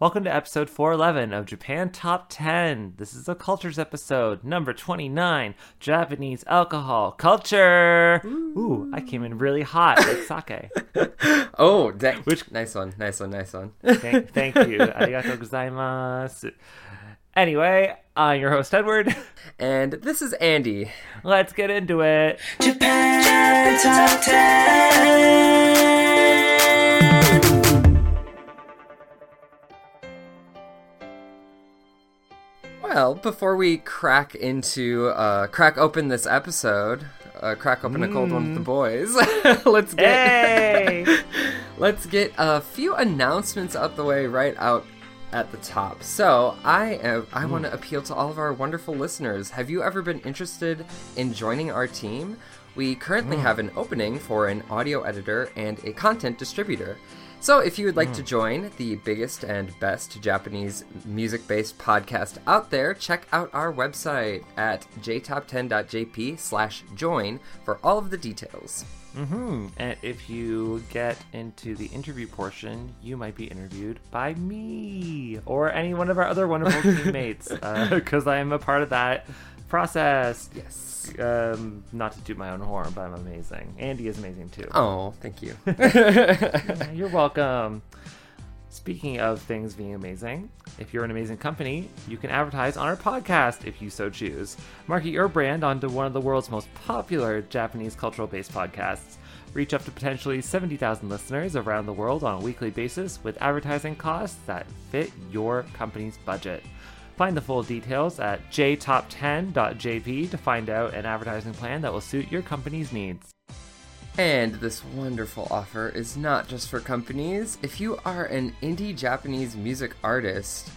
Welcome to episode 411 of Japan Top 10. This is a cultures episode, number 29 Japanese alcohol culture. Ooh, I came in really hot like sake. Oh, da- Which- nice one, nice one, nice one. Thank, thank you. Arigatou gozaimasu. Anyway, I'm your host, Edward. and this is Andy. Let's get into it. Japan Top 10. Well, before we crack into uh, crack open this episode, uh, crack open a cold one with the boys. let's get Hey! let's get a few announcements out the way right out at the top. So I uh, I want to appeal to all of our wonderful listeners. Have you ever been interested in joining our team? We currently have an opening for an audio editor and a content distributor. So if you would like to join the biggest and best Japanese music-based podcast out there, check out our website at jtop10.jp slash join for all of the details. hmm And if you get into the interview portion, you might be interviewed by me or any one of our other wonderful teammates because I am a part of that process. Yes. Um, not to toot my own horn, but I'm amazing. Andy is amazing too. Oh, thank you. Yeah, You're welcome. Speaking of things being amazing, if you're an amazing company, you can advertise on our podcast if you so choose. Market your brand onto one of the world's most popular Japanese cultural based podcasts. Reach up to potentially 70,000 listeners around the world on a weekly basis with advertising costs that fit your company's budget. Find the full details at jtop10.jp to find out an advertising plan that will suit your company's needs. And this wonderful offer is not just for companies. If you are an indie Japanese music artist,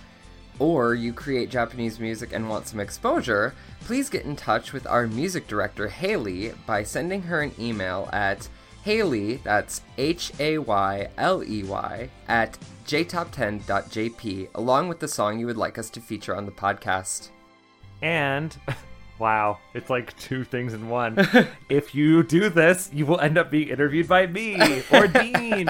or you create Japanese music and want some exposure, please get in touch with our music director, Hayley, by sending her an email at Hayley, that's H A Y L E Y, at jtop10.jp, along with the song you would like us to feature on the podcast. And wow, it's like two things in one. if you do this, you will end up being interviewed by me or Dean.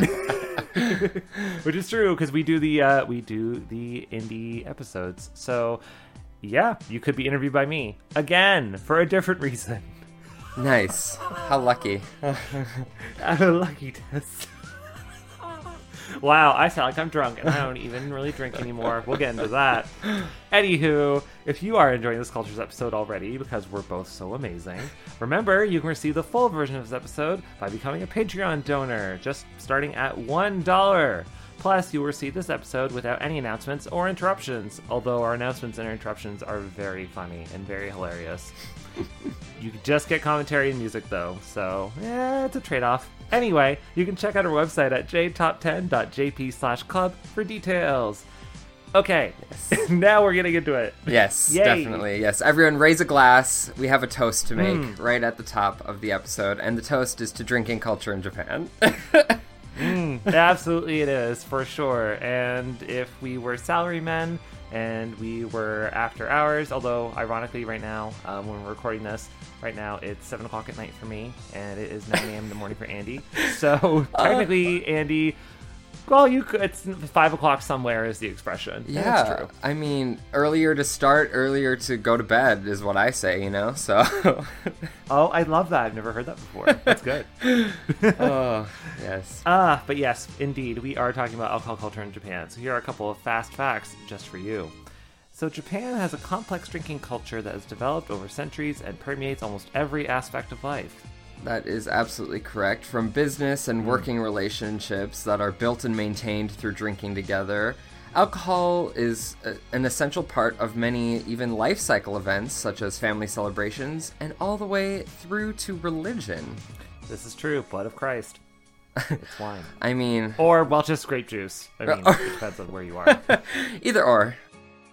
Which is true because we do the uh, we do the indie episodes. So yeah, you could be interviewed by me again for a different reason. Nice. How lucky. a lucky test. Wow, I sound like I'm drunk and I don't even really drink anymore. We'll get into that. Anywho, if you are enjoying this Cultures episode already, because we're both so amazing, remember you can receive the full version of this episode by becoming a Patreon donor, just starting at $1. Plus, you'll receive this episode without any announcements or interruptions, although our announcements and interruptions are very funny and very hilarious. You can just get commentary and music though, so yeah, it's a trade-off. Anyway, you can check out our website at jtop10.jp slash club for details. Okay, now we're getting into it. Yes, Yay. definitely. Yes, everyone raise a glass. We have a toast to make Mm. right at the top of the episode, and the toast is to drinking culture in Japan. Absolutely, it is for sure. And if we were salarymen and we were after hours, although ironically, right now um, when we're recording this, right now it's seven o'clock at night for me, and it is nine a.m. in the morning for Andy. So technically, Andy. Well, you could. It's five o'clock somewhere is the expression. Yeah, it's true. I mean, earlier to start, earlier to go to bed is what I say, you know. So, Oh, I love that. I've never heard that before. That's good. oh yes, Ah, but yes, indeed, we are talking about alcohol culture in Japan. So here are a couple of fast facts just for you. So Japan has a complex drinking culture that has developed over centuries and permeates almost every aspect of life. That is absolutely correct. From business and working relationships that are built and maintained through drinking together, alcohol is a, an essential part of many even life cycle events such as family celebrations and all the way through to religion. This is true. Blood of Christ. It's wine. I mean, Or, well, just grape juice. I mean, it depends on where you are. either or.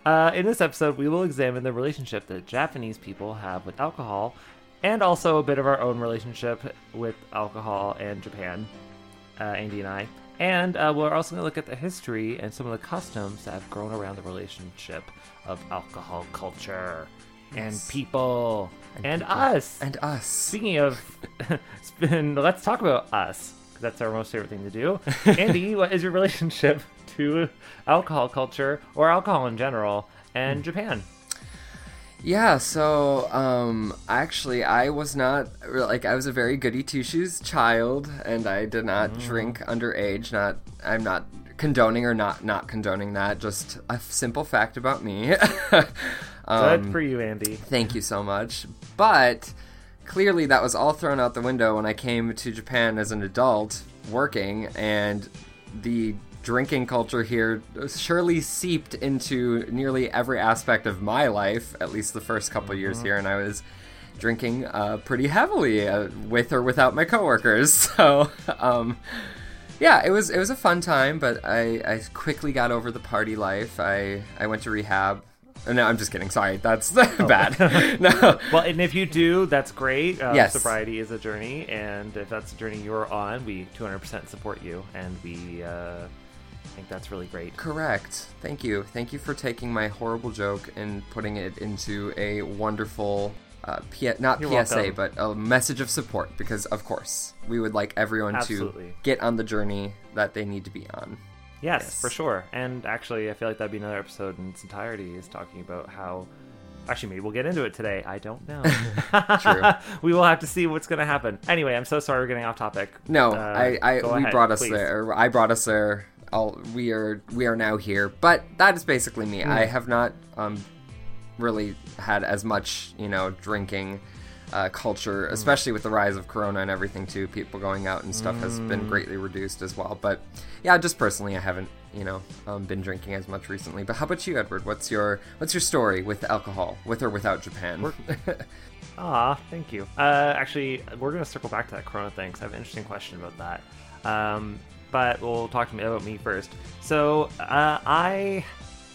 Uh, in this episode, we will examine the relationship that Japanese people have with alcohol, and also a bit of our own relationship with alcohol and Japan, uh, Andy and I. And uh, we're also going to look at the history and some of the customs that have grown around the relationship of alcohol culture and people and, us. And us. Speaking of, spin, let's talk about us. That's our most favorite thing to do. Andy, what is your relationship to alcohol culture or alcohol in general and Japan? Yeah, so um actually I was not like I was a very goody two shoes child and I did not drink underage. Not I'm not condoning or not not condoning that. Just a simple fact about me. um, Good for you, Andy. Thank you so much. But clearly, that was all thrown out the window when I came to Japan as an adult working, and the drinking culture here surely seeped into nearly every aspect of my life, at least the first couple years here, and I was drinking uh, pretty heavily uh, with or without my coworkers. So, um, yeah, it was it was a fun time, but I, I quickly got over the party life. I I went to rehab. Uh, No, I'm just kidding. Sorry, that's bad. no, Well, and if you do, that's great. Uh, Yes. Sobriety is a journey, and if that's the journey you're on, we 200% support you, and we uh, think that's really great. correct. Thank you. Thank you for taking my horrible joke and putting it into a wonderful, uh, P- not You're PSA, welcome. but a message of support. Because of course, we would like everyone Absolutely. to get on the journey that they need to be on. Yes, Yes. for sure. And actually, I feel like that'd be another episode in its entirety is talking about how. Actually, maybe we'll get into it today. I don't know. True. we will have to see what's going to happen. Anyway, I'm so sorry we're getting off topic. No, Uh, I, I we ahead, brought us please. there. I brought us there. All we are we are now here. But that is basically me. I Hmm. have not um really had as much you know drinking uh, culture, Hmm. especially with the rise of Corona and everything too. People going out and stuff has Hmm. been greatly reduced as well. But yeah, just personally, I haven't you know um, been drinking as much recently. But how about you, Edward? What's your what's your story with alcohol, with or without Japan? Ah, thank you. Uh, actually, we're going to circle back to that Corona thing because I have an interesting question about that. Um, but we'll talk to me about me first. So, uh, I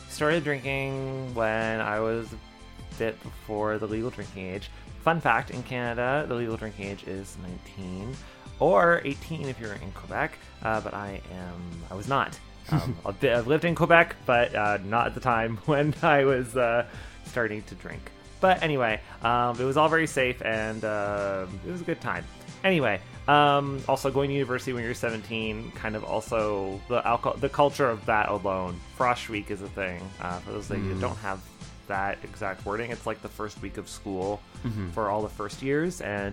started drinking when I was a bit before the legal drinking age. Fun fact in Canada, the legal drinking age is 19 or 18 if you're in Quebec, uh, but I am, I was not. Um, I've lived in Quebec, but uh, not at the time when I was uh, starting to drink. But anyway, um, it was all very safe and uh, it was a good time. Anyway, um, also going to university when you're 17, kind of also the alcohol, the culture of that alone. Frosh week is a thing. Uh, for those of you that don't have that exact wording, it's like the first week of school for all the first years, and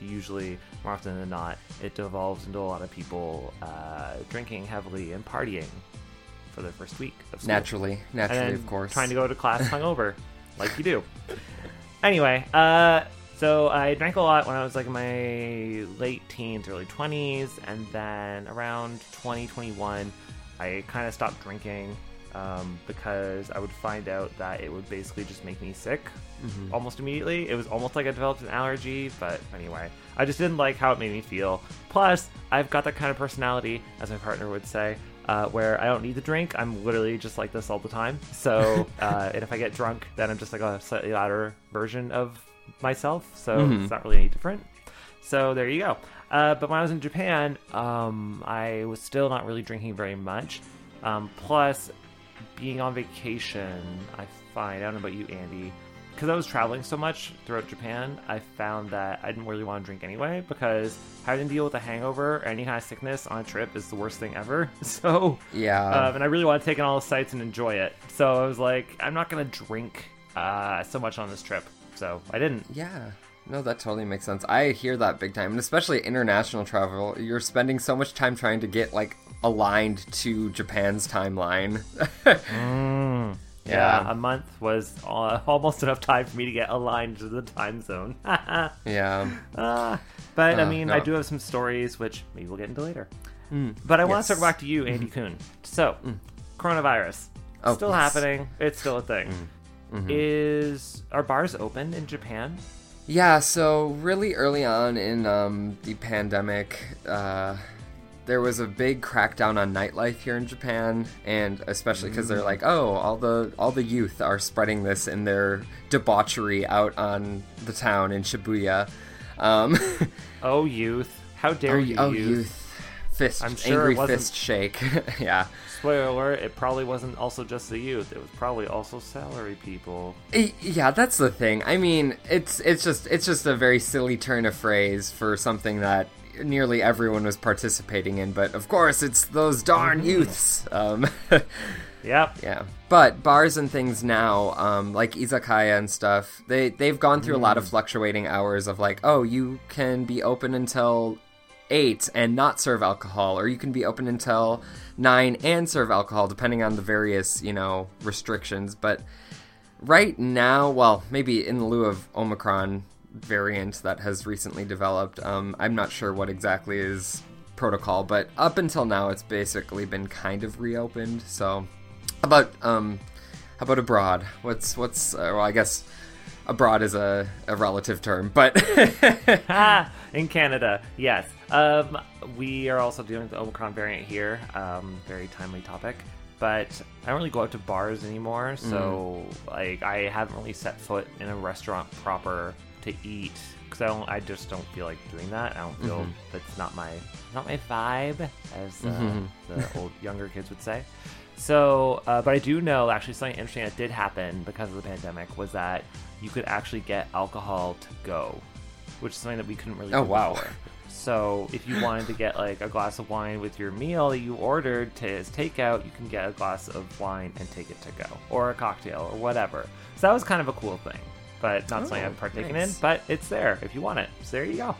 Usually, more often than not, it devolves into a lot of people uh, drinking heavily and partying for their first week of school. Naturally, naturally, of course. Trying to go to class hungover, like you do. Anyway, uh, so I drank a lot when I was like in my late teens, early 20s, and then around 2021, I kind of stopped drinking um, because I would find out that it would basically just make me sick almost immediately. It was almost like I developed an allergy, but anyway, I just didn't like how it made me feel. Plus, I've got that kind of personality, as my partner would say, uh, where I don't need to drink. I'm literally just like this all the time. So, uh, and if I get drunk, then I'm just like a slightly louder version of myself. So it's not really any different. So there you go. Uh, but when I was in Japan, um, I was still not really drinking very much. Um, plus, being on vacation, I find, I don't know about you, Andy, because I was traveling so much throughout Japan, I found that I didn't really want to drink anyway because having to deal with a hangover or any kind of sickness on a trip is the worst thing ever. So, Yeah. um, and I really want to take in all the sights and enjoy it. So I was like, I'm not going to drink uh, so much on this trip. So I didn't. Yeah. No, that totally makes sense. I hear that big time. And especially international travel, you're spending so much time trying to get like aligned to Japan's timeline. Yeah, a month was uh, almost enough time for me to get aligned to the time zone. yeah. Ah, but I Uh, mean, no. I do have some stories which maybe we'll get into later. but I want to circle back to you, Andy kun. So, coronavirus Oh, still yes. happening. It's still a thing. Is are bars open in Japan? Yeah, so really early on in um, the pandemic, uh, there was a big crackdown on nightlife here in Japan, and especially because they're like, oh, all the all the youth are spreading this in their debauchery out on the town in Shibuya. Um, Oh, youth! How dare oh, you, oh, youth? youth! Fist, I'm sure angry it wasn't- fist shake. yeah. Spoiler alert: It probably wasn't also just the youth. It was probably also salary people. Yeah, that's the thing. I mean, it's it's just it's just a very silly turn of phrase for something that nearly everyone was participating in. But of course, it's those darn youths. Um, Yep. yeah, but bars and things now, um, like izakaya and stuff, they they've gone through a lot of fluctuating hours of like, oh, you can be open until eight and not serve alcohol, or you can be open until nine and serve alcohol, depending on the various you know restrictions. But right now, well, maybe in lieu of Omicron variant that has recently developed, um, I'm not sure what exactly is protocol, but up until now, it's basically been kind of reopened. So, how about um, how about abroad? What's what's uh, well, I guess abroad is a, a relative term, but Ah, in Canada, yes. Um, we are also dealing with the Omicron variant here. Um, very timely topic. But I don't really go out to bars anymore, so like I haven't really set foot in a restaurant proper to eat because I don't. I just don't feel like doing that. I don't feel that's not my not my vibe, as uh, the old younger kids would say. So, uh, but I do know actually something interesting that did happen because of the pandemic was that you could actually get alcohol to go, which is something that we couldn't really. Oh, do wow. before. So, if you wanted to get like a glass of wine with your meal that you ordered to as takeout, you can get a glass of wine and take it to go, or a cocktail, or whatever. So that was kind of a cool thing, but not something Oh, I've partaken nice. in. But it's there if you want it. So there you go.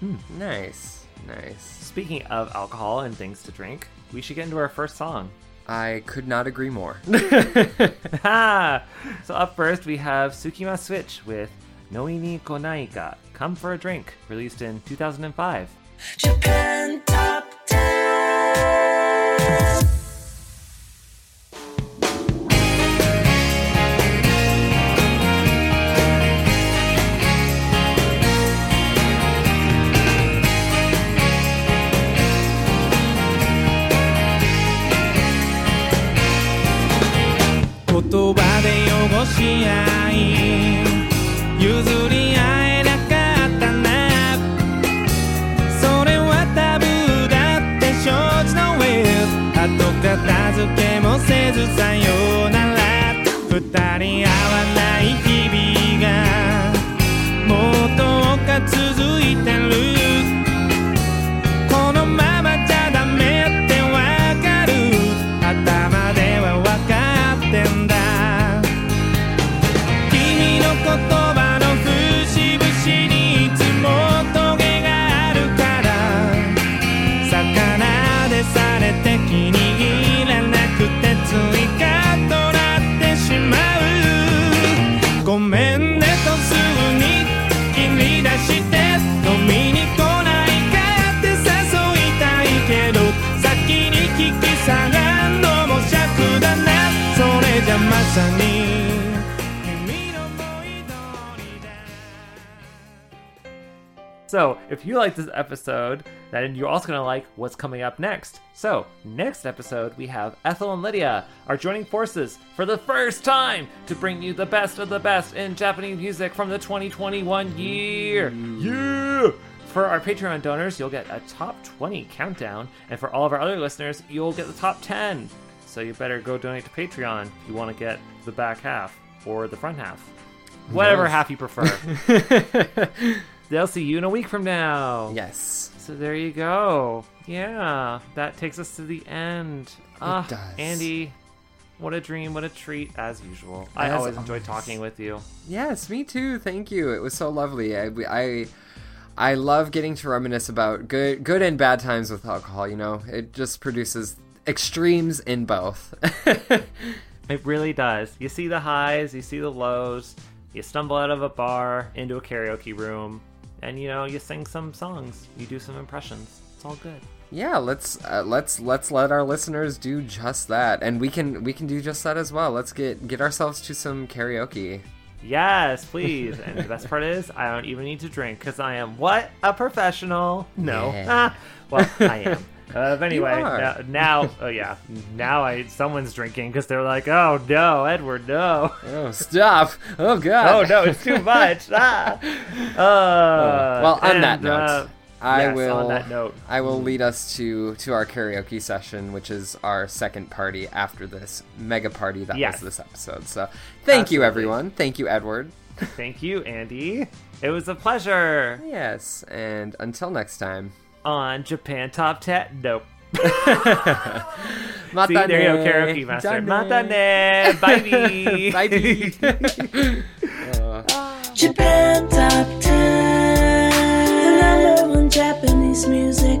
Hmm. nice, nice. Speaking of alcohol and things to drink, we should get into our first song. I could not agree more. Ha! so up first we have Sukima Switch with Nomi ni Konai ka Come for a Drink, released in 2005. Japan So, if you like this episode, then you're also going to like what's coming up next. So, next episode, we have Ethel and Lydia are joining forces for the first time to bring you the best of the best in Japanese music from the 2021 year. Yeah! For our Patreon donors, you'll get a top 20 countdown, and for all of our other listeners, you'll get the top 10. So, you better go donate to Patreon if you want to get the back half or the front half. Whatever Yes. half you prefer. They'll see you in a week from now. Yes. So there you go. Yeah, that takes us to the end. Ah, does. Andy, what a dream, what a treat, as usual. I As always enjoy talking with you. Yes, me too. Thank you. It was so lovely. I, I, I love getting to reminisce about good, good and bad times with alcohol. You know, it just produces extremes in both. It really does. You see the highs, you see the lows. You stumble out of a bar into a karaoke room, and you know you sing some songs. You do some impressions. It's all good. yeah, let's uh, let's let's let our listeners do just that, and we can we can do just that as well. Let's get get ourselves to some karaoke. Yes, please. and the best part is, I don't even need to drink because I am what a professional. No, Yeah. ah, well, I am. Uh, anyway, now, now oh yeah, now I someone's drinking because they're like, oh no, Edward, no, Oh, stop! Oh God! oh no, it's too much. ah. Uh, well, on that note, uh, I yes, will. On that note, I will lead us to to our karaoke session, which is our second party after this mega party that Yes. was this episode. So, thank you, everyone. Thank you, Edward. thank you, Andy. It was a pleasure. Yes, and until next time. On Japan Top Ten. Nope. Matane. See, there you go, karaoke master. Matane. Bye. Bye. Japan Top 10, the number one Japanese music